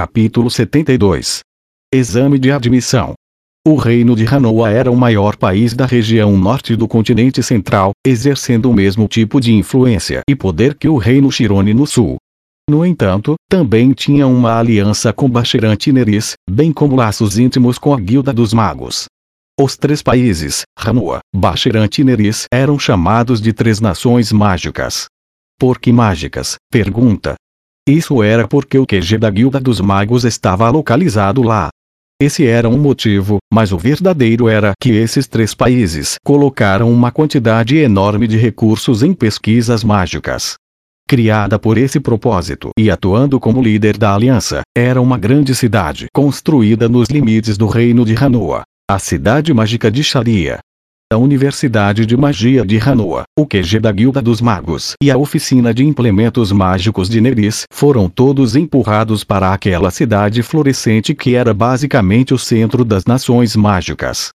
Capítulo 72 Exame de admissão o reino de Hanoa era o maior país da região norte do continente central, exercendo o mesmo tipo de influência e poder que o reino Shirone no sul. No entanto, também tinha uma aliança com Bashirante Neris, bem como laços íntimos com a Guilda dos Magos. Os três países, Hanoa, Bashirante e Neris, eram chamados de Três Nações Mágicas. Por que mágicas? Pergunta. Isso era porque o QG da Guilda dos Magos estava localizado lá. Esse era um motivo, mas o verdadeiro era que esses três países colocaram uma quantidade enorme de recursos em pesquisas mágicas. Criada por esse propósito e atuando como líder da aliança, era uma grande cidade construída nos limites do reino de Hanoa, a cidade mágica de Sharia. A Universidade de Magia de Hanoa, o QG da Guilda dos Magos e a Oficina de Implementos Mágicos de Neris foram todos empurrados para aquela cidade florescente que era basicamente o centro das nações mágicas.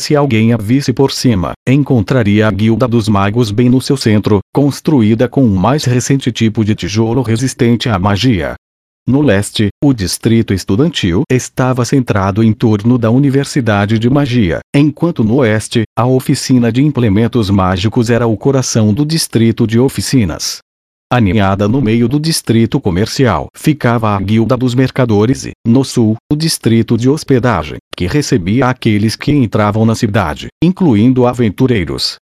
Se alguém a visse por cima, encontraria a Guilda dos Magos bem no seu centro, construída com um mais recente tipo de tijolo resistente à magia. No leste, o distrito estudantil estava centrado em torno da Universidade de Magia, enquanto no oeste, a oficina de implementos mágicos era o coração do distrito de oficinas. Aninhada no meio do distrito comercial ficava a Guilda dos Mercadores e, no sul, o distrito de hospedagem, que recebia aqueles que entravam na cidade, incluindo aventureiros.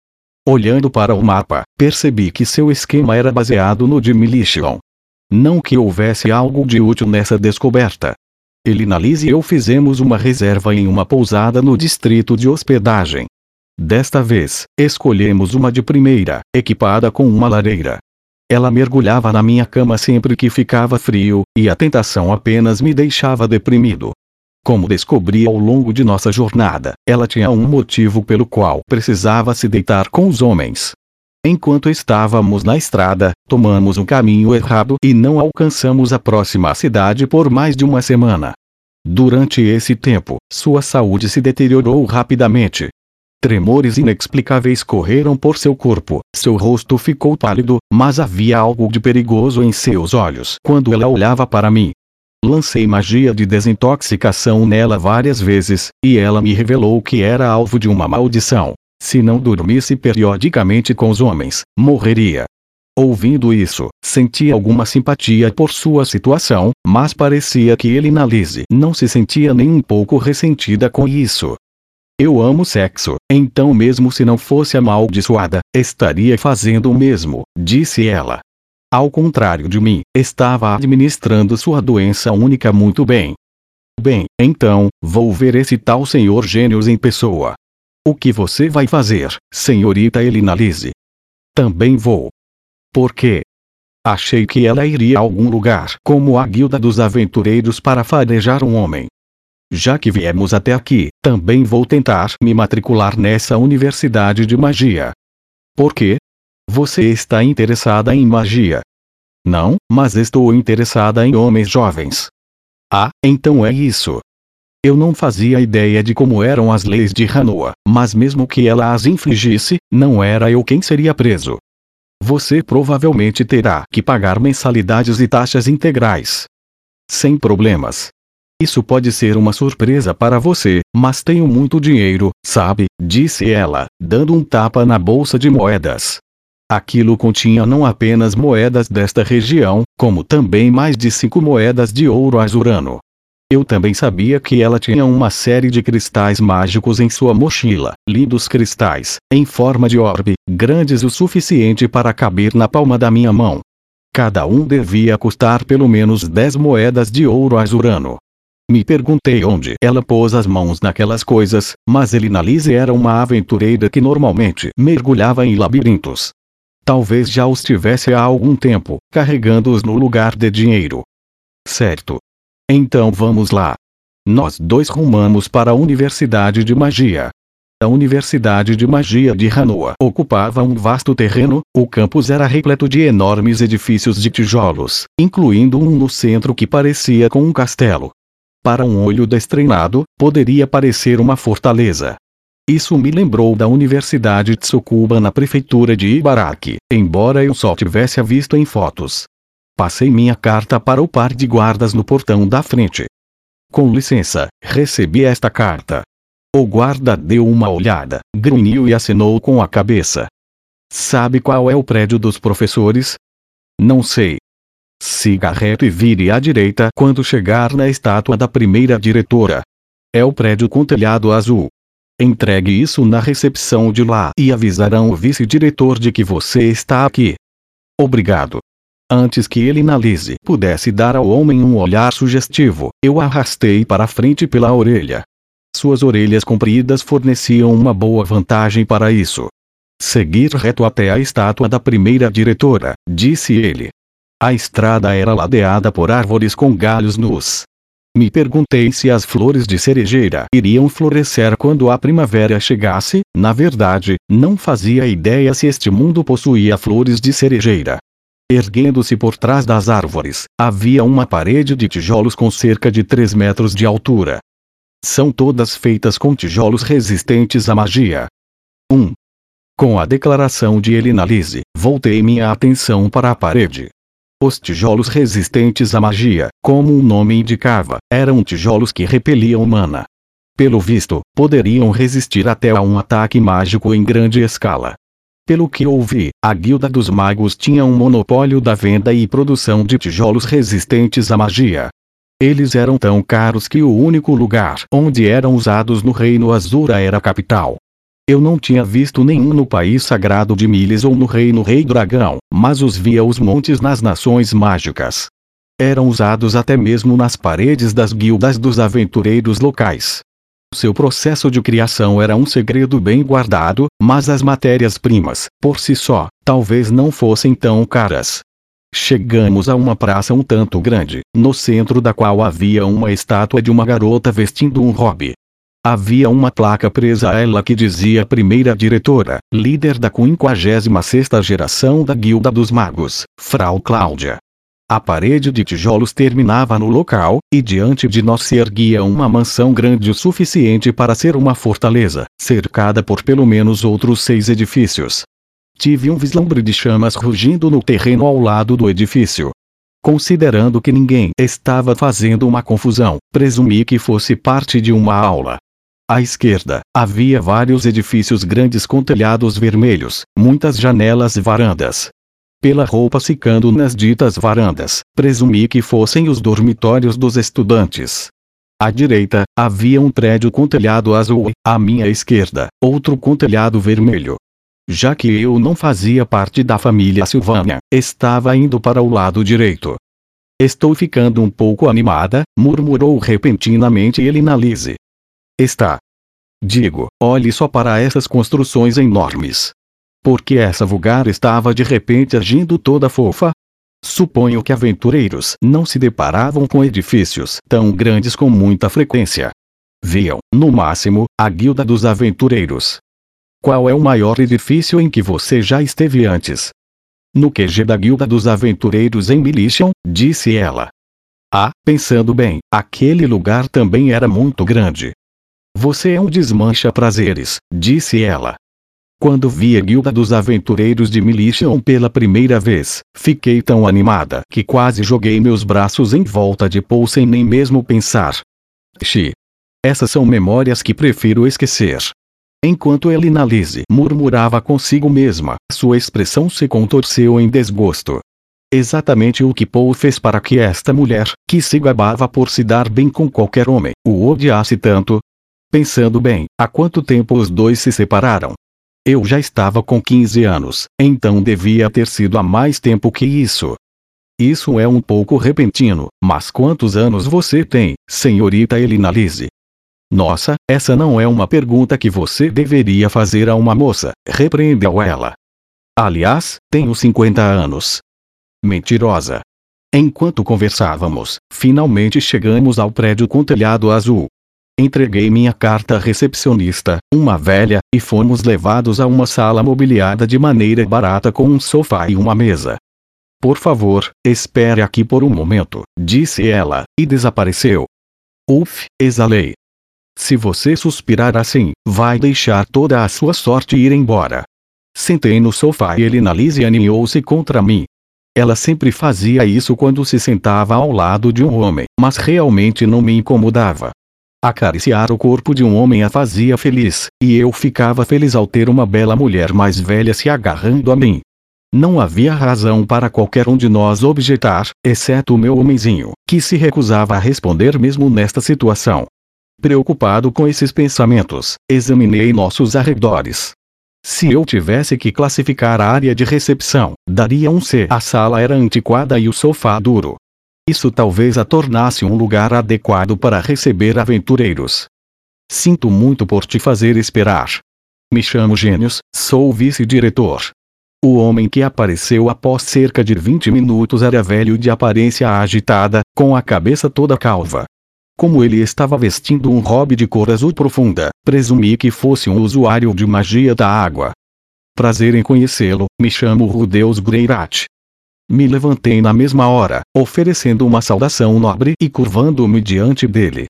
Olhando para o mapa, percebi que seu esquema era baseado no de Militian, não que houvesse algo de útil nessa descoberta. Elinalise e eu fizemos uma reserva em uma pousada no distrito de hospedagem. Desta vez, escolhemos uma de primeira, equipada com uma lareira. Ela mergulhava na minha cama sempre que ficava frio, e a tentação apenas me deixava deprimido. Como descobri ao longo de nossa jornada, ela tinha um motivo pelo qual precisava se deitar com os homens. Enquanto estávamos na estrada, tomamos um caminho errado e não alcançamos a próxima cidade por mais de uma semana. Durante esse tempo, sua saúde se deteriorou rapidamente. Tremores inexplicáveis correram por seu corpo, seu rosto ficou pálido, mas havia algo de perigoso em seus olhos quando ela olhava para mim. Lancei magia de desintoxicação nela várias vezes, e ela me revelou que era alvo de uma maldição. Se não dormisse periodicamente com os homens, morreria. Ouvindo isso, senti alguma simpatia por sua situação, mas parecia que ele na Lise não se sentia nem um pouco ressentida com isso. Eu amo sexo, então mesmo se não fosse amaldiçoada, estaria fazendo o mesmo, disse ela. Ao contrário de mim, estava administrando sua doença única muito bem. Bem, então, vou ver esse tal senhor Gênios em pessoa. O que você vai fazer, senhorita Elinalise? Também vou. Por quê? Achei que ela iria a algum lugar como a guilda dos aventureiros para farejar um homem. Já que viemos até aqui, também vou tentar me matricular nessa universidade de magia. Por quê? Você está interessada em magia? Não, mas estou interessada em homens jovens. Ah, então é isso. Eu não fazia ideia de como eram as leis de Hanoa, mas mesmo que ela as infligisse, não era eu quem seria preso. Você provavelmente terá que pagar mensalidades e taxas integrais. Sem problemas. Isso pode ser uma surpresa para você, mas tenho muito dinheiro, sabe? disse ela, dando um tapa na bolsa de moedas. Aquilo continha não apenas moedas desta região, como também mais de cinco moedas de ouro azurano. Eu também sabia que ela tinha uma série de cristais mágicos em sua mochila, lindos cristais, em forma de orbe, grandes o suficiente para caber na palma da minha mão. Cada um devia custar pelo menos 10 moedas de ouro azurano. Me perguntei onde ela pôs as mãos naquelas coisas, mas Elinalise era uma aventureira que normalmente mergulhava em labirintos. Talvez já os tivesse há algum tempo, carregando-os no lugar de dinheiro. Certo, então vamos lá. Nós dois rumamos para a Universidade de Magia. A Universidade de Magia de Hanoa ocupava um vasto terreno, o campus era repleto de enormes edifícios de tijolos, incluindo um no centro que parecia com um castelo. Para um olho destreinado, poderia parecer uma fortaleza. Isso me lembrou da Universidade Tsukuba na prefeitura de Ibaraki, embora eu só tivesse a visto em fotos. Passei minha carta para o par de guardas no portão da frente. Com licença, recebi esta carta. O guarda deu uma olhada, grunhiu e assinou com a cabeça. Sabe qual é o prédio dos professores? Não sei. Siga reto e vire à direita quando chegar na estátua da primeira diretora. É o prédio com telhado azul. Entregue isso na recepção de lá e avisarão o vice-diretor de que você está aqui. Obrigado. Antes que ele analise pudesse dar ao homem um olhar sugestivo, eu arrastei para frente pela orelha. Suas orelhas compridas forneciam uma boa vantagem para isso. Seguir reto até a estátua da primeira diretora, disse ele. A estrada era ladeada por árvores com galhos nus. Me perguntei se as flores de cerejeira iriam florescer quando a primavera chegasse, na verdade, não fazia ideia se este mundo possuía flores de cerejeira. Erguendo-se por trás das árvores, havia uma parede de tijolos com cerca de 3 metros de altura. São todas feitas com tijolos resistentes à magia. 1. Com a declaração de Elinalise, voltei minha atenção para a parede. Os tijolos resistentes à magia, como o nome indicava, eram tijolos que repeliam mana. Pelo visto, poderiam resistir até a um ataque mágico em grande escala. Pelo que ouvi, a Guilda dos Magos tinha um monopólio da venda e produção de tijolos resistentes à magia. Eles eram tão caros que o único lugar onde eram usados no Reino Azura era a capital. Eu não tinha visto nenhum no país sagrado de Miles ou no Reino Rei Dragão, mas os via os montes nas nações mágicas. Eram usados até mesmo nas paredes das guildas dos aventureiros locais. Seu processo de criação era um segredo bem guardado, mas as matérias-primas, por si só, talvez não fossem tão caras. Chegamos a uma praça um tanto grande, no centro da qual havia uma estátua de uma garota vestindo um hobby. Havia uma placa presa a ela que dizia primeira diretora, líder da 56ª geração da Guilda dos Magos, Frau Cláudia. A parede de tijolos terminava no local, e diante de nós se erguia uma mansão grande o suficiente para ser uma fortaleza, cercada por pelo menos outros seis edifícios. Tive um vislumbre de chamas rugindo no terreno ao lado do edifício. Considerando que ninguém estava fazendo uma confusão, presumi que fosse parte de uma aula. À esquerda, havia vários edifícios grandes com telhados vermelhos, muitas janelas e varandas, pela roupa secando nas ditas varandas, presumi que fossem os dormitórios dos estudantes. À direita, havia um prédio com telhado azul, à minha esquerda, outro com telhado vermelho. Já que eu não fazia parte da família Silvânia, estava indo para o lado direito. Estou ficando um pouco animada, murmurou repentinamente Elinalise. Está. Digo, olhe só para essas construções enormes. Porque essa vulgar estava de repente agindo toda fofa? Suponho que aventureiros não se deparavam com edifícios tão grandes com muita frequência. Viam, no máximo, a Guilda dos Aventureiros. Qual é o maior edifício em que você já esteve antes? No QG da Guilda dos Aventureiros em Militian, disse ela. Ah, pensando bem, aquele lugar também era muito grande. Você é um desmancha prazeres, disse ela. Quando vi a guilda dos aventureiros de Militian pela primeira vez, fiquei tão animada que quase joguei meus braços em volta de Paul sem nem mesmo pensar. Xi. Essas são memórias que prefiro esquecer. Enquanto Elinalise murmurava consigo mesma, sua expressão se contorceu em desgosto. Exatamente o que Paul fez para que esta mulher, que se gabava por se dar bem com qualquer homem, o odiasse tanto. Pensando bem, há quanto tempo os dois se separaram? Eu já estava com 15 anos, então devia ter sido há mais tempo que isso. Isso é um pouco repentino, mas quantos anos você tem, senhorita Elinalise? Nossa, essa não é uma pergunta que você deveria fazer a uma moça, repreendeu ela. Aliás, tenho 50 anos. Mentirosa. Enquanto conversávamos, finalmente chegamos ao prédio com telhado azul. Entreguei minha carta à recepcionista, uma velha, e fomos levados a uma sala mobiliada de maneira barata com um sofá e uma mesa. Por favor, espere aqui por um momento, disse ela, e desapareceu. Uf, exalei. Se você suspirar assim, vai deixar toda a sua sorte ir embora. Sentei no sofá e ele Lise aninhou-se contra mim. Ela sempre fazia isso quando se sentava ao lado de um homem, mas realmente não me incomodava. Acariciar o corpo de um homem a fazia feliz, e eu ficava feliz ao ter uma bela mulher mais velha se agarrando a mim. Não havia razão para qualquer um de nós objetar, exceto o meu homenzinho, que se recusava a responder mesmo nesta situação. Preocupado com esses pensamentos, examinei nossos arredores. Se eu tivesse que classificar a área de recepção, daria um C. A sala era antiquada e o sofá duro. Isso talvez a tornasse um lugar adequado para receber aventureiros. Sinto muito por te fazer esperar. Me chamo Gênios, sou vice-diretor. O homem que apareceu após cerca de 20 minutos era velho de aparência agitada, com a cabeça toda calva. Como ele estava vestindo um hobby de cor azul profunda, presumi que fosse um usuário de magia da água. Prazer em conhecê-lo, me chamo Rudeus Greirat. Me levantei na mesma hora, oferecendo uma saudação nobre e curvando-me diante dele.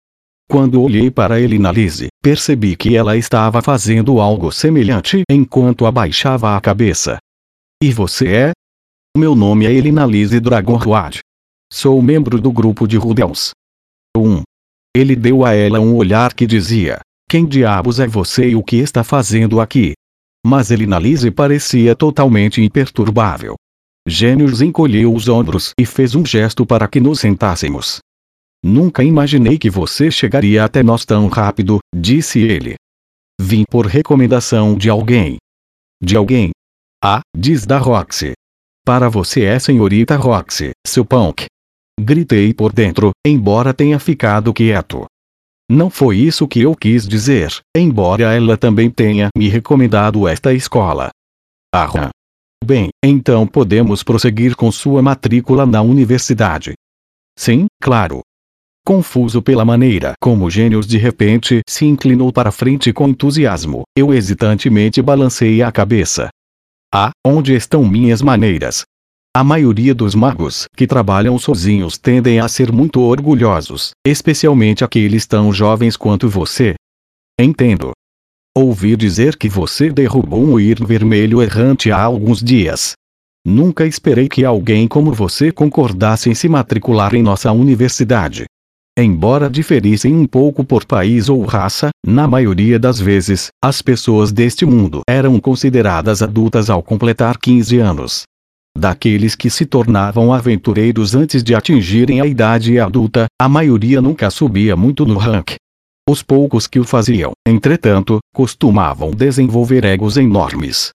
Quando olhei para Elinalise, percebi que ela estava fazendo algo semelhante enquanto abaixava a cabeça. E você é? Meu nome é Elinalise Dragonroad. Sou membro do grupo de Rudeus. 1. Ele deu a ela um olhar que dizia: Quem diabos é você e o que está fazendo aqui? Mas Elinalise parecia totalmente imperturbável. Gênios encolheu os ombros e fez um gesto para que nos sentássemos. Nunca imaginei que você chegaria até nós tão rápido, disse ele. Vim por recomendação de alguém. De alguém? Ah, diz da Roxy. Para você é senhorita Roxy, seu punk. Gritei por dentro, embora tenha ficado quieto. Não foi isso que eu quis dizer, embora ela também tenha me recomendado esta escola. Ah, Bem, então podemos prosseguir com sua matrícula na universidade. Sim, claro. Confuso pela maneira como Gênios de repente se inclinou para frente com entusiasmo, eu hesitantemente balancei a cabeça. Ah, onde estão minhas maneiras? A maioria dos magos que trabalham sozinhos tendem a ser muito orgulhosos, especialmente aqueles tão jovens quanto você. Entendo. Ouvi dizer que você derrubou um ir vermelho errante há alguns dias. Nunca esperei que alguém como você concordasse em se matricular em nossa universidade. Embora diferissem um pouco por país ou raça, na maioria das vezes, as pessoas deste mundo eram consideradas adultas ao completar 15 anos. Daqueles que se tornavam aventureiros antes de atingirem a idade adulta, a maioria nunca subia muito no ranking. Os poucos que o faziam, entretanto, costumavam desenvolver egos enormes.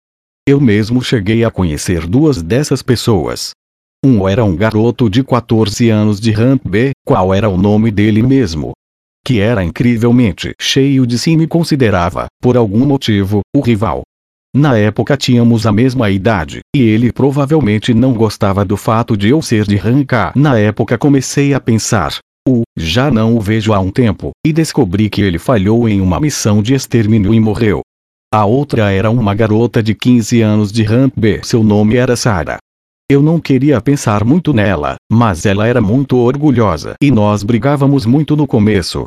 Eu mesmo cheguei a conhecer duas dessas pessoas. Um era um garoto de 14 anos de Ramp B, qual era o nome dele mesmo? Que era incrivelmente cheio de si e me considerava, por algum motivo, o rival. Na época tínhamos a mesma idade, e ele provavelmente não gostava do fato de eu ser de Ranka. Na época comecei a pensar, o, já não o vejo há um tempo, e descobri que ele falhou em uma missão de extermínio e morreu. A outra era uma garota de 15 anos de Ramp B. Seu nome era Sarah. Eu não queria pensar muito nela, mas ela era muito orgulhosa e nós brigávamos muito no começo.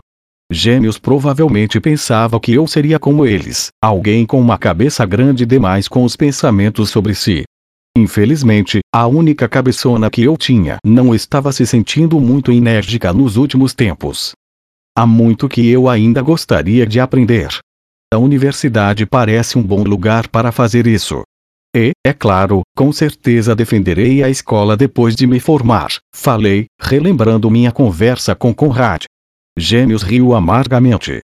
Gêmeos provavelmente pensava que eu seria como eles, alguém com uma cabeça grande demais com os pensamentos sobre si. Infelizmente, a única cabeçona que eu tinha não estava se sentindo muito enérgica nos últimos tempos. Há muito que eu ainda gostaria de aprender. A universidade parece um bom lugar para fazer isso. E, é claro, com certeza defenderei a escola depois de me formar, falei, relembrando minha conversa com Conrad. Gêmeos riu amargamente.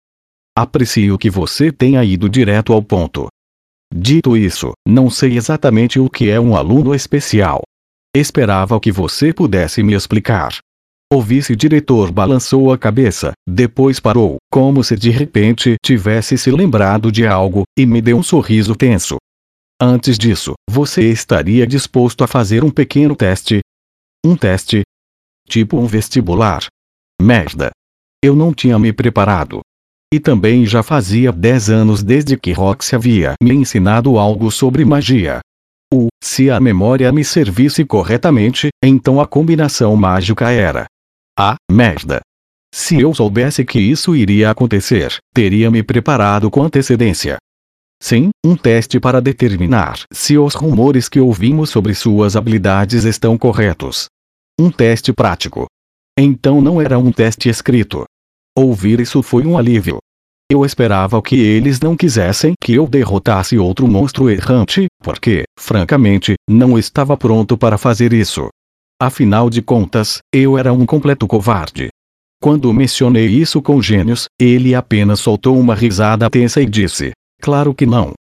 Aprecio que você tenha ido direto ao ponto. Dito isso, não sei exatamente o que é um aluno especial. Esperava que você pudesse me explicar. O vice-diretor balançou a cabeça, depois parou, como se de repente tivesse se lembrado de algo, e me deu um sorriso tenso. Antes disso, você estaria disposto a fazer um pequeno teste? Um teste? Tipo um vestibular? Merda! Eu não tinha me preparado. E também já fazia 10 anos desde que Roxy havia me ensinado algo sobre magia. O, se a memória me servisse corretamente, então a combinação mágica era. Ah, merda! Se eu soubesse que isso iria acontecer, teria me preparado com antecedência. Sim, um teste para determinar se os rumores que ouvimos sobre suas habilidades estão corretos. Um teste prático. Então não era um teste escrito. Ouvir isso foi um alívio. Eu esperava que eles não quisessem que eu derrotasse outro monstro errante, porque, francamente, não estava pronto para fazer isso. Afinal de contas, eu era um completo covarde. Quando mencionei isso com gênios, ele apenas soltou uma risada tensa e disse: Claro que não.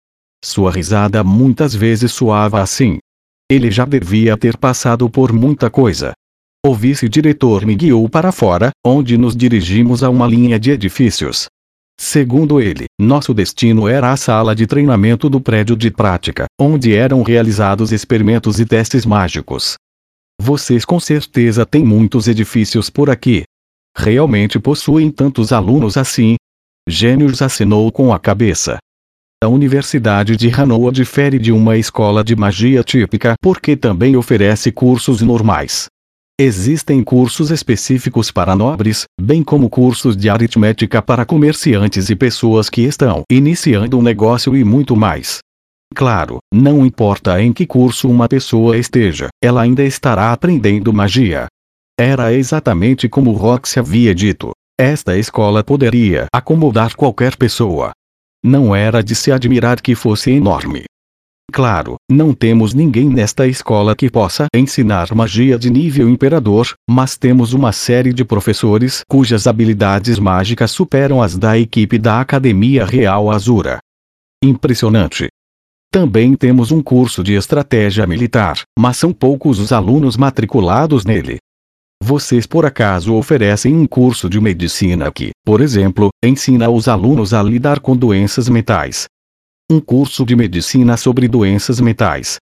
Sua risada muitas vezes soava assim. Ele já devia ter passado por muita coisa. O vice-diretor me guiou para fora, onde nos dirigimos a uma linha de edifícios. Segundo ele, nosso destino era a sala de treinamento do prédio de prática, onde eram realizados experimentos e testes mágicos. Vocês com certeza têm muitos edifícios por aqui. Realmente possuem tantos alunos assim? Gênios assinou com a cabeça. A Universidade de Hanoa difere de uma escola de magia típica porque também oferece cursos normais. Existem cursos específicos para nobres, bem como cursos de aritmética para comerciantes e pessoas que estão iniciando um negócio e muito mais. Claro, não importa em que curso uma pessoa esteja, ela ainda estará aprendendo magia. Era exatamente como Rox havia dito. Esta escola poderia acomodar qualquer pessoa. Não era de se admirar que fosse enorme. Claro, não temos ninguém nesta escola que possa ensinar magia de nível imperador, mas temos uma série de professores cujas habilidades mágicas superam as da equipe da Academia Real Azura. Impressionante. Também temos um curso de estratégia militar, mas são poucos os alunos matriculados nele. Vocês por acaso oferecem um curso de medicina que, por exemplo, ensina os alunos a lidar com doenças mentais, um curso de medicina sobre doenças mentais.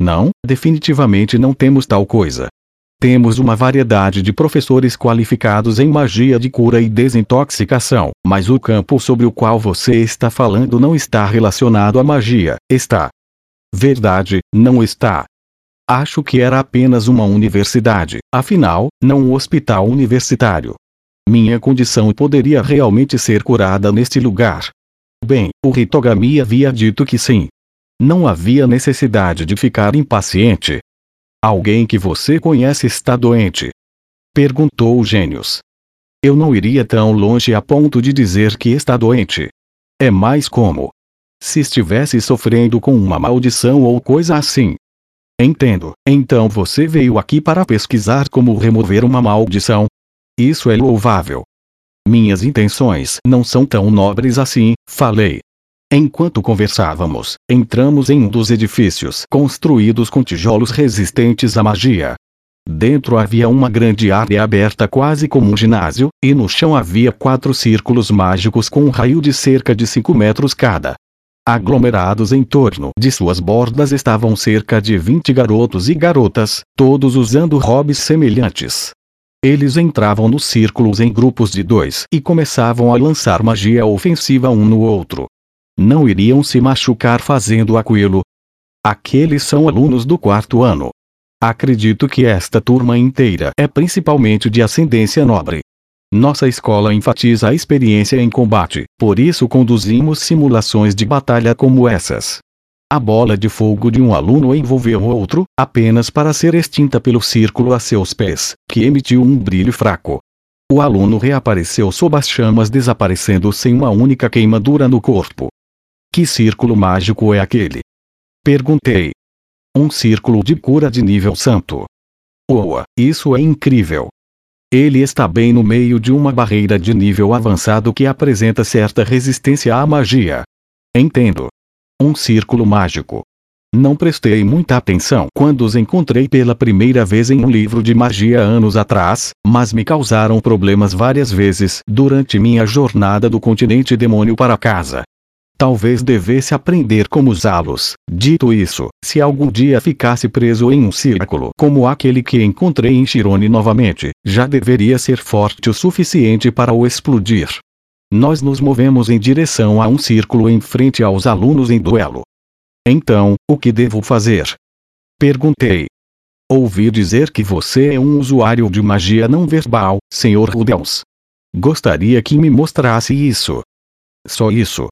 Não, definitivamente não temos tal coisa. Temos uma variedade de professores qualificados em magia de cura e desintoxicação, mas o campo sobre o qual você está falando não está relacionado à magia, está. Verdade, não está. Acho que era apenas uma universidade, afinal, não um hospital universitário. Minha condição poderia realmente ser curada neste lugar, Bem, o Hitogami havia dito que sim. Não havia necessidade de ficar impaciente. Alguém que você conhece está doente? Perguntou o Gênios. Eu não iria tão longe a ponto de dizer que está doente. É mais como se estivesse sofrendo com uma maldição ou coisa assim. Entendo. Então você veio aqui para pesquisar como remover uma maldição? Isso é louvável. Minhas intenções não são tão nobres assim, falei. Enquanto conversávamos, entramos em um dos edifícios construídos com tijolos resistentes à magia. Dentro havia uma grande área aberta quase como um ginásio, e no chão havia quatro círculos mágicos com um raio de cerca de 5 metros cada. Aglomerados em torno de suas bordas estavam cerca de 20 garotos e garotas, todos usando hobbies semelhantes. Eles entravam nos círculos em grupos de dois e começavam a lançar magia ofensiva um no outro. Não iriam se machucar fazendo aquilo. Aqueles são alunos do quarto ano. Acredito que esta turma inteira é principalmente de ascendência nobre. Nossa escola enfatiza a experiência em combate, por isso conduzimos simulações de batalha como essas. A bola de fogo de um aluno envolveu outro, apenas para ser extinta pelo círculo a seus pés, que emitiu um brilho fraco. O aluno reapareceu sob as chamas desaparecendo sem uma única queimadura no corpo. Que círculo mágico é aquele? Perguntei. Um círculo de cura de nível santo. Oa, isso é incrível. Ele está bem no meio de uma barreira de nível avançado que apresenta certa resistência à magia. Entendo. Um círculo mágico. Não prestei muita atenção quando os encontrei pela primeira vez em um livro de magia anos atrás, mas me causaram problemas várias vezes durante minha jornada do continente demônio para casa. Talvez devesse aprender como usá-los. Dito isso, se algum dia ficasse preso em um círculo como aquele que encontrei em Shirone novamente, já deveria ser forte o suficiente para o explodir. Nós nos movemos em direção a um círculo em frente aos alunos em duelo. Então, o que devo fazer? Perguntei. Ouvi dizer que você é um usuário de magia não verbal, Sr. Rudels. Gostaria que me mostrasse isso. Só isso.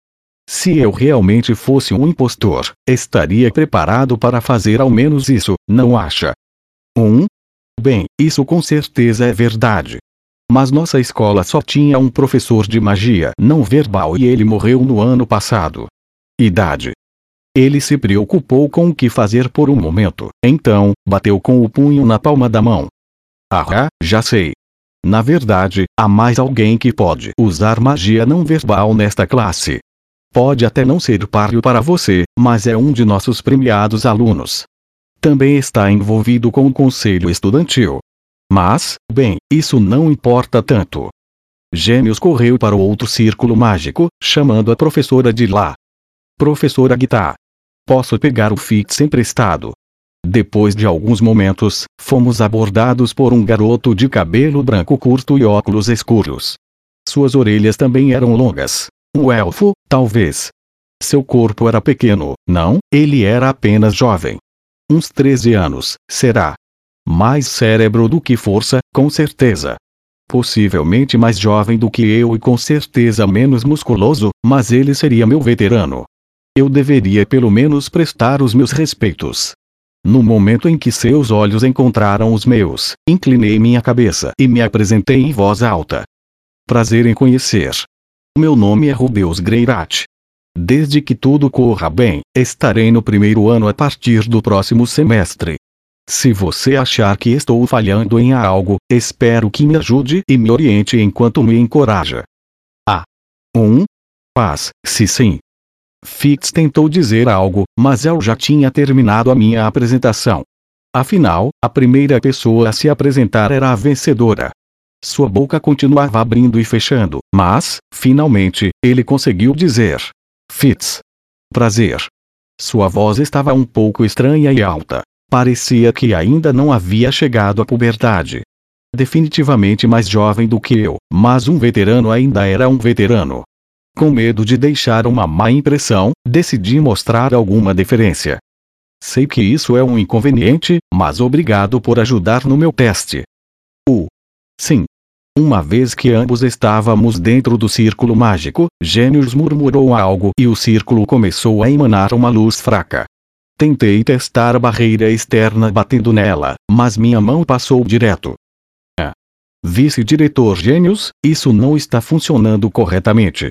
Se eu realmente fosse um impostor, estaria preparado para fazer ao menos isso, não acha? 1. Um? Bem, isso com certeza é verdade. Mas nossa escola só tinha um professor de magia não verbal e ele morreu no ano passado. Idade. Ele se preocupou com o que fazer por um momento, então, bateu com o punho na palma da mão. Ah, já sei. Na verdade, há mais alguém que pode usar magia não verbal nesta classe. Pode até não ser páreo para você, mas é um de nossos premiados alunos. Também está envolvido com o conselho estudantil. Mas, bem, isso não importa tanto. Gêmeos correu para o outro círculo mágico, chamando a professora de lá. Professora Guitar. Posso pegar o Fitz emprestado? Depois de alguns momentos, fomos abordados por um garoto de cabelo branco curto e óculos escuros. Suas orelhas também eram longas. Um elfo, talvez. Seu corpo era pequeno, não, ele era apenas jovem. Uns 13 anos, será. Mais cérebro do que força, com certeza. Possivelmente mais jovem do que eu e com certeza menos musculoso, mas ele seria meu veterano. Eu deveria pelo menos prestar os meus respeitos. No momento em que seus olhos encontraram os meus, inclinei minha cabeça e me apresentei em voz alta. Prazer em conhecer. Meu nome é Rubeus Greirat. Desde que tudo corra bem, estarei no primeiro ano a partir do próximo semestre. Se você achar que estou falhando em algo, espero que me ajude e me oriente enquanto me encoraja. A. 1. Um, paz, se sim, Fitz tentou dizer algo, mas eu já tinha terminado a minha apresentação. Afinal, a primeira pessoa a se apresentar era a vencedora. Sua boca continuava abrindo e fechando, mas, finalmente, ele conseguiu dizer: Fitz. Prazer. Sua voz estava um pouco estranha e alta. Parecia que ainda não havia chegado à puberdade. Definitivamente mais jovem do que eu, mas um veterano ainda era um veterano. Com medo de deixar uma má impressão, decidi mostrar alguma deferência. Sei que isso é um inconveniente, mas obrigado por ajudar no meu teste. Uh. Sim. Uma vez que ambos estávamos dentro do círculo mágico, Gênios murmurou algo e o círculo começou a emanar uma luz fraca. Tentei testar a barreira externa batendo nela, mas minha mão passou direto. Ah. Vice-diretor Gênios, isso não está funcionando corretamente.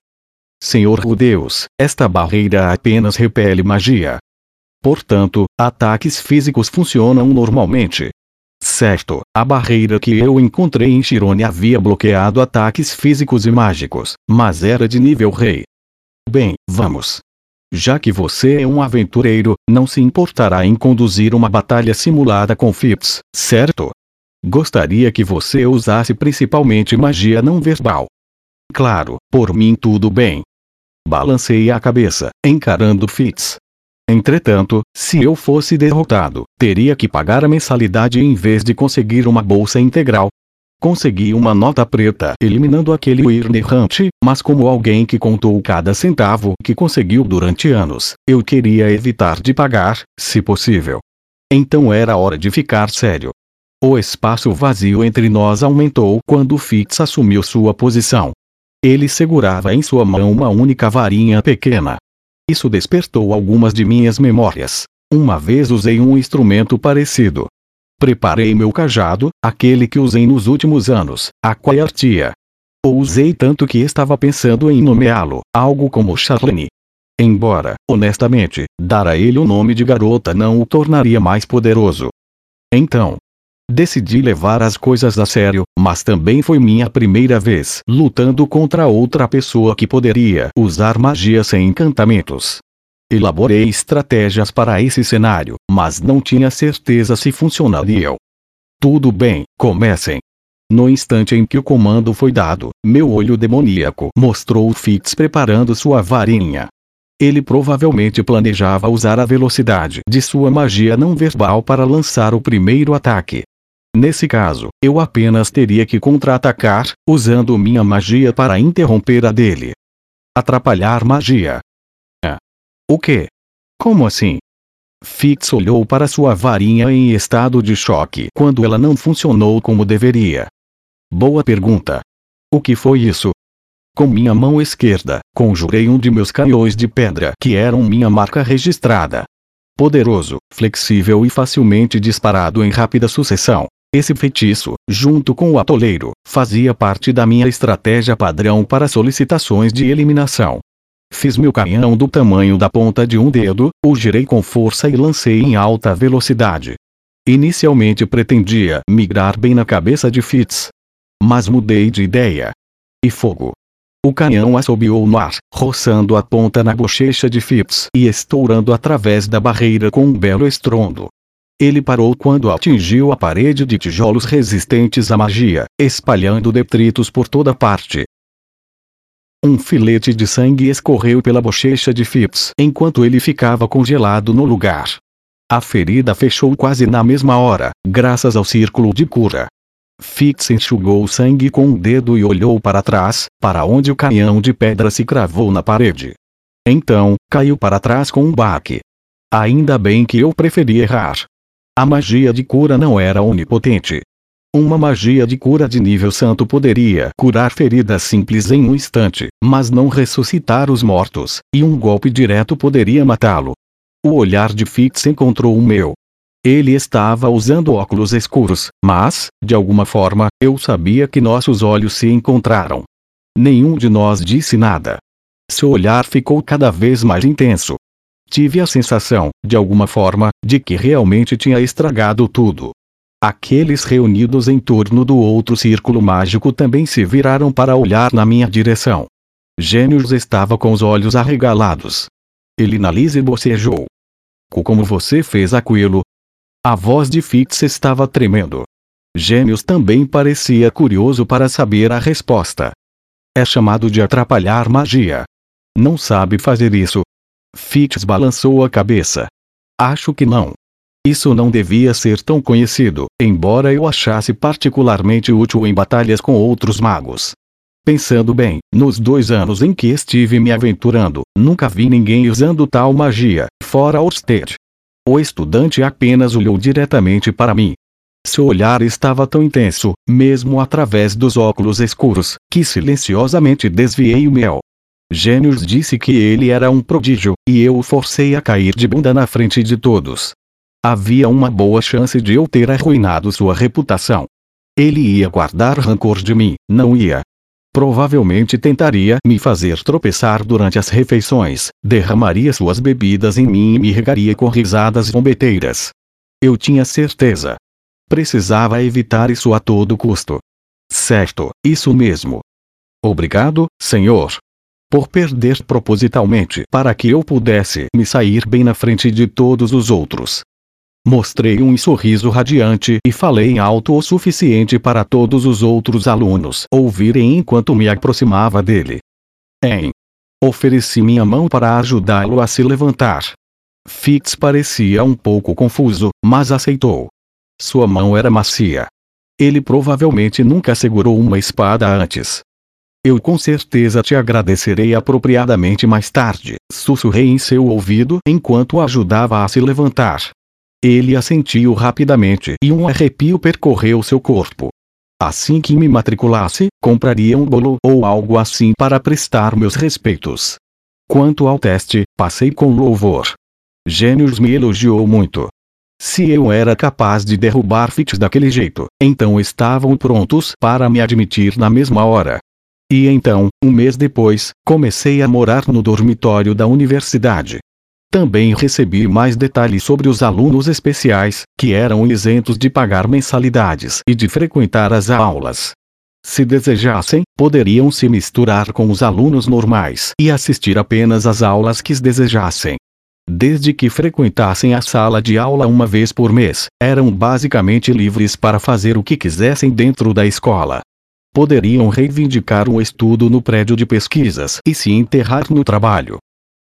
Senhor o Deus, esta barreira apenas repele magia. Portanto, ataques físicos funcionam normalmente. Certo, a barreira que eu encontrei em Chirone havia bloqueado ataques físicos e mágicos, mas era de nível rei. Bem, vamos. Já que você é um aventureiro, não se importará em conduzir uma batalha simulada com Phipps, certo? Gostaria que você usasse principalmente magia não verbal. Claro, por mim tudo bem. Balancei a cabeça, encarando Fitz. Entretanto, se eu fosse derrotado, teria que pagar a mensalidade em vez de conseguir uma bolsa integral. Consegui uma nota preta, eliminando aquele Weird errante, mas como alguém que contou cada centavo que conseguiu durante anos, eu queria evitar de pagar, se possível. Então era hora de ficar sério. O espaço vazio entre nós aumentou quando Fitz assumiu sua posição. Ele segurava em sua mão uma única varinha pequena. Isso despertou algumas de minhas memórias. Uma vez usei um instrumento parecido. Preparei meu cajado, aquele que usei nos últimos anos, a Quaertia. O usei tanto que estava pensando em nomeá-lo, algo como Charlene. Embora, honestamente, dar a ele o nome de garota não o tornaria mais poderoso. Então, Decidi levar as coisas a sério, mas também foi minha primeira vez lutando contra outra pessoa que poderia usar magia sem encantamentos. Elaborei estratégias para esse cenário, mas não tinha certeza se funcionariam. Tudo bem, comecem. No instante em que o comando foi dado, meu olho demoníaco mostrou Fitz preparando sua varinha. Ele provavelmente planejava usar a velocidade de sua magia não verbal para lançar o primeiro ataque. Nesse caso, eu apenas teria que contra-atacar, usando minha magia para interromper a dele. Atrapalhar magia. O quê? Como assim? Fitz olhou para sua varinha em estado de choque quando ela não funcionou como deveria. Boa pergunta. O que foi isso? Com minha mão esquerda, conjurei um de meus canhões de pedra que eram minha marca registrada. Poderoso, flexível e facilmente disparado em rápida sucessão. Esse feitiço, junto com o atoleiro, fazia parte da minha estratégia padrão para solicitações de eliminação. Fiz meu canhão do tamanho da ponta de um dedo, o girei com força e lancei em alta velocidade. Inicialmente pretendia migrar bem na cabeça de Fitz. Mas mudei de ideia. E fogo. O canhão assobiou no ar, roçando a ponta na bochecha de Fitz e estourando através da barreira com um belo estrondo. Ele parou quando atingiu a parede de tijolos resistentes à magia, espalhando detritos por toda parte. Um filete de sangue escorreu pela bochecha de Phipps enquanto ele ficava congelado no lugar. A ferida fechou quase na mesma hora, graças ao círculo de cura. Fitz enxugou o sangue com um dedo e olhou para trás, para onde o canhão de pedra se cravou na parede. Então, caiu para trás com um baque. Ainda bem que eu preferi errar. A magia de cura não era onipotente. Uma magia de cura de nível santo poderia curar feridas simples em um instante, mas não ressuscitar os mortos, e um golpe direto poderia matá-lo. O olhar de Fitz encontrou o meu. Ele estava usando óculos escuros, mas, de alguma forma, eu sabia que nossos olhos se encontraram. Nenhum de nós disse nada. Seu olhar ficou cada vez mais intenso. Tive a sensação, de alguma forma, de que realmente tinha estragado tudo. Aqueles reunidos em torno do outro círculo mágico também se viraram para olhar na minha direção. Gênios estava com os olhos arregalados. Ele Lise bocejou. Como você fez aquilo? A voz de Fitz estava tremendo. Gênios também parecia curioso para saber a resposta. É chamado de atrapalhar magia. Não sabe fazer isso? Fitz balançou a cabeça. Acho que não. Isso não devia ser tão conhecido, embora eu achasse particularmente útil em batalhas com outros magos. Pensando bem, nos dois anos em que estive me aventurando, nunca vi ninguém usando tal magia, fora Orsted. O estudante apenas olhou diretamente para mim. Seu olhar estava tão intenso, mesmo através dos óculos escuros, que silenciosamente desviei o meu. Gênios disse que ele era um prodígio, e eu o forcei a cair de bunda na frente de todos. Havia uma boa chance de eu ter arruinado sua reputação. Ele ia guardar rancor de mim, não ia. Provavelmente tentaria me fazer tropeçar durante as refeições, derramaria suas bebidas em mim e me regaria com risadas zombeteiras. Eu tinha certeza. Precisava evitar isso a todo custo. Certo, isso mesmo. Obrigado, senhor. Por perder propositalmente para que eu pudesse me sair bem na frente de todos os outros. Mostrei um sorriso radiante e falei alto o suficiente para todos os outros alunos ouvirem enquanto me aproximava dele. Em. Ofereci minha mão para ajudá-lo a se levantar. Fitz parecia um pouco confuso, mas aceitou. Sua mão era macia. Ele provavelmente nunca segurou uma espada antes. Eu com certeza te agradecerei apropriadamente mais tarde, sussurrei em seu ouvido enquanto o ajudava a se levantar. Ele assentiu rapidamente e um arrepio percorreu seu corpo. Assim que me matriculasse, compraria um bolo ou algo assim para prestar meus respeitos. Quanto ao teste, passei com louvor. Gênios me elogiou muito. Se eu era capaz de derrubar Fitz daquele jeito, então estavam prontos para me admitir na mesma hora. E então, um mês depois, comecei a morar no dormitório da universidade. Também recebi mais detalhes sobre os alunos especiais, que eram isentos de pagar mensalidades e de frequentar as aulas. Se desejassem, poderiam se misturar com os alunos normais e assistir apenas às aulas que desejassem. Desde que frequentassem a sala de aula uma vez por mês, eram basicamente livres para fazer o que quisessem dentro da escola. Poderiam reivindicar um estudo no prédio de pesquisas e se enterrar no trabalho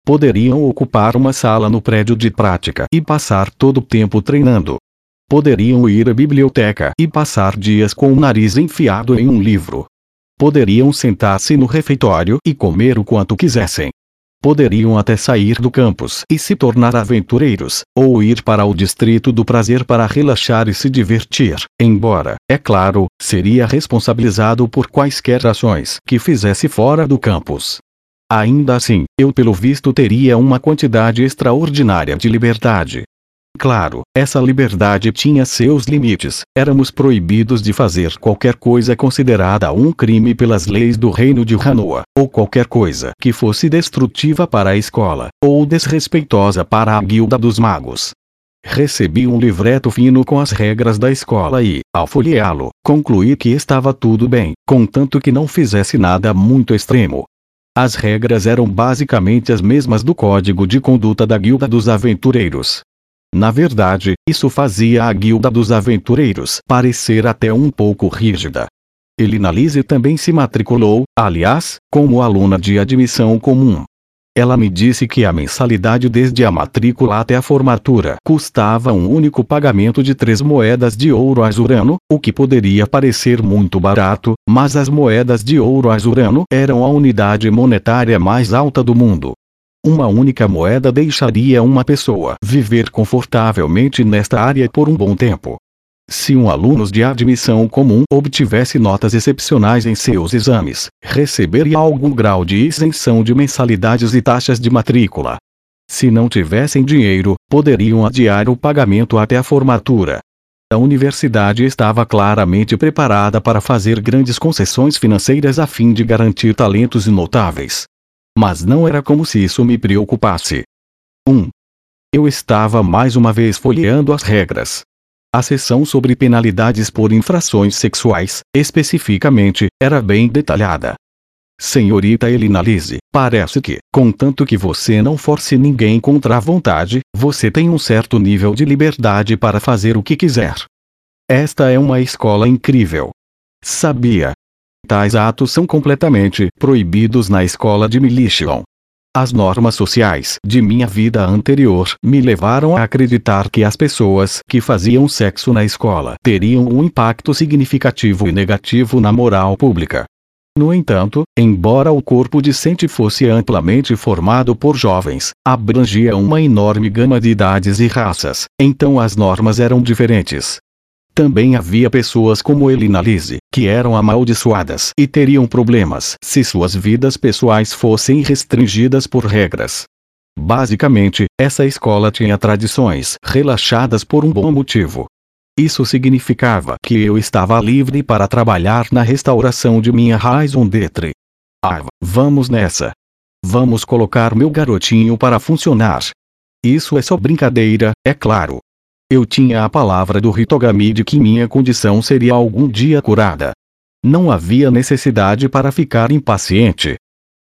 poderiam ocupar uma sala no prédio de prática e passar todo o tempo treinando. Poderiam ir à biblioteca e passar dias com o nariz enfiado em um livro. Poderiam sentar-se no refeitório e comer o quanto quisessem. poderiam até sair do campus e se tornar aventureiros, ou ir para o distrito do prazer para relaxar e se divertir, embora, é claro, seria responsabilizado por quaisquer ações que fizesse fora do campus. Ainda assim, eu pelo visto teria uma quantidade extraordinária de liberdade, Claro, essa liberdade tinha seus limites. Éramos proibidos de fazer qualquer coisa considerada um crime pelas leis do reino de Hanoa, ou qualquer coisa que fosse destrutiva para a escola, ou desrespeitosa para a guilda dos magos. Recebi um livreto fino com as regras da escola e, ao folheá-lo, concluí que estava tudo bem, contanto que não fizesse nada muito extremo. As regras eram basicamente as mesmas do código de conduta da Guilda dos Aventureiros, na verdade, isso fazia a guilda dos aventureiros parecer até um pouco rígida. Elina Lise também se matriculou, aliás, como aluna de admissão comum. Ela me disse que a mensalidade desde a matrícula até a formatura custava um único pagamento de três moedas de ouro azurano, o que poderia parecer muito barato, mas as moedas de ouro azurano eram a unidade monetária mais alta do mundo. Uma única moeda deixaria uma pessoa viver confortavelmente nesta área por um bom tempo. Se um aluno de admissão comum obtivesse notas excepcionais em seus exames, receberia algum grau de isenção de mensalidades e taxas de matrícula. Se não tivessem dinheiro, poderiam adiar o pagamento até a formatura. A universidade estava claramente preparada para fazer grandes concessões financeiras a fim de garantir talentos notáveis. Mas não era como se isso me preocupasse. 1. Um, eu estava mais uma vez folheando as regras. A seção sobre penalidades por infrações sexuais, especificamente, era bem detalhada. Senhorita Elina Lise, parece que, contanto que você não force ninguém contra a vontade, você tem um certo nível de liberdade para fazer o que quiser. Esta é uma escola incrível. Sabia, Tais atos são completamente proibidos na escola de Milishon. As normas sociais de minha vida anterior me levaram a acreditar que as pessoas que faziam sexo na escola teriam um impacto significativo e negativo na moral pública. No entanto, embora o corpo discente fosse amplamente formado por jovens, abrangia uma enorme gama de idades e raças, então as normas eram diferentes. Também havia pessoas como Elina Lise, que eram amaldiçoadas e teriam problemas se suas vidas pessoais fossem restringidas por regras. Basicamente, essa escola tinha tradições relaxadas por um bom motivo. Isso significava que eu estava livre para trabalhar na restauração de minha raison d'être. Ah, vamos nessa. Vamos colocar meu garotinho para funcionar. Isso é só brincadeira, é claro. Eu tinha a palavra do Hitogami de que minha condição seria algum dia curada. Não havia necessidade para ficar impaciente.